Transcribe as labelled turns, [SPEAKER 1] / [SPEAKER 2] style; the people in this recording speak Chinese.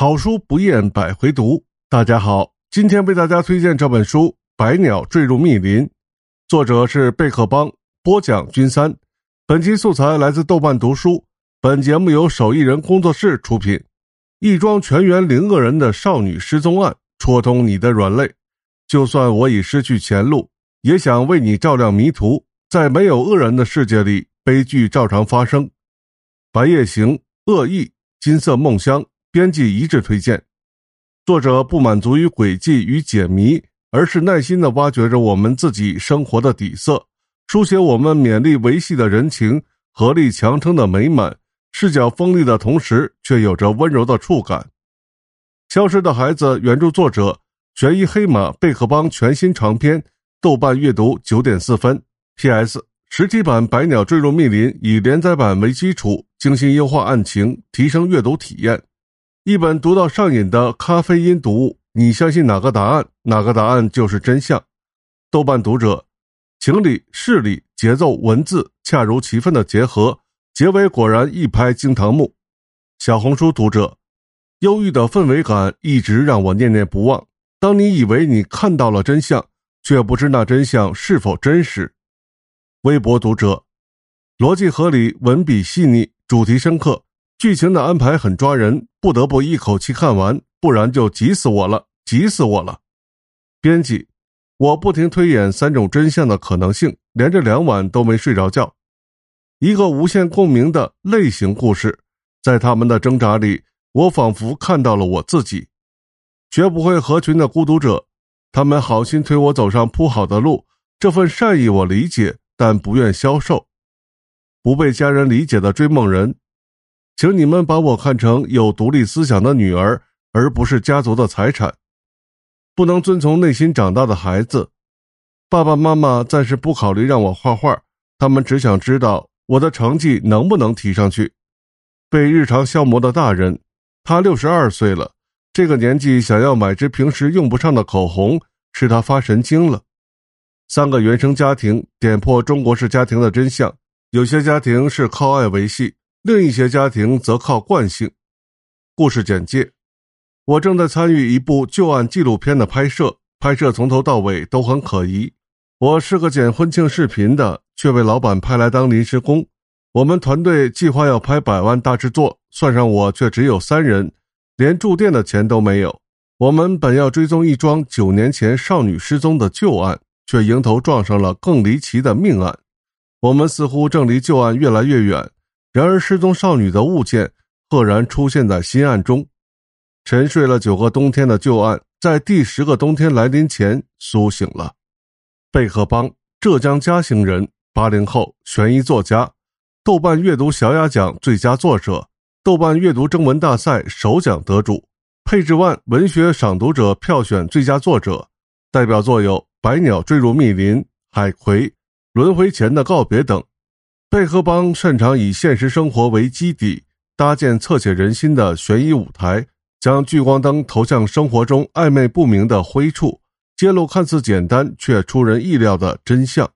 [SPEAKER 1] 好书不厌百回读。大家好，今天为大家推荐这本书《百鸟坠入密林》，作者是贝克邦，播讲君三。本期素材来自豆瓣读书。本节目由手艺人工作室出品。一桩全员零恶人的少女失踪案，戳痛你的软肋。就算我已失去前路，也想为你照亮迷途。在没有恶人的世界里，悲剧照常发生。白夜行，恶意，金色梦乡。编辑一致推荐。作者不满足于诡计与解谜，而是耐心地挖掘着我们自己生活的底色，书写我们勉力维系的人情，合力强撑的美满。视角锋利的同时，却有着温柔的触感。消失的孩子，原著作者悬疑黑马贝克邦全新长篇，豆瓣阅读九点四分。P.S. 实体版《百鸟坠入密林》以连载版为基础，精心优化案情，提升阅读体验。一本读到上瘾的咖啡因读物，你相信哪个答案，哪个答案就是真相。豆瓣读者，情理、事理、节奏、文字恰如其分的结合，结尾果然一拍惊堂木。小红书读者，忧郁的氛围感一直让我念念不忘。当你以为你看到了真相，却不知那真相是否真实。微博读者，逻辑合理，文笔细腻，主题深刻。剧情的安排很抓人，不得不一口气看完，不然就急死我了，急死我了。编辑，我不停推演三种真相的可能性，连着两晚都没睡着觉。一个无限共鸣的类型故事，在他们的挣扎里，我仿佛看到了我自己。绝不会合群的孤独者，他们好心推我走上铺好的路，这份善意我理解，但不愿销售。不被家人理解的追梦人。请你们把我看成有独立思想的女儿，而不是家族的财产。不能遵从内心长大的孩子，爸爸妈妈暂时不考虑让我画画，他们只想知道我的成绩能不能提上去。被日常消磨的大人，他六十二岁了，这个年纪想要买支平时用不上的口红，是他发神经了。三个原生家庭点破中国式家庭的真相：有些家庭是靠爱维系。另一些家庭则靠惯性。故事简介：我正在参与一部旧案纪录片的拍摄，拍摄从头到尾都很可疑。我是个剪婚庆视频的，却被老板派来当临时工。我们团队计划要拍百万大制作，算上我却只有三人，连住店的钱都没有。我们本要追踪一桩九年前少女失踪的旧案，却迎头撞上了更离奇的命案。我们似乎正离旧案越来越远。然而，失踪少女的物件赫然出现在新案中。沉睡了九个冬天的旧案，在第十个冬天来临前苏醒了。贝克邦，浙江嘉兴人，八零后，悬疑作家，豆瓣阅读小雅奖最佳作者，豆瓣阅读征文大赛首奖得主，配置万文学赏读者票选最佳作者。代表作有《百鸟坠入密林》《海葵》《轮回前的告别》等。贝克邦擅长以现实生活为基底，搭建侧写人心的悬疑舞台，将聚光灯投向生活中暧昧不明的灰处，揭露看似简单却出人意料的真相。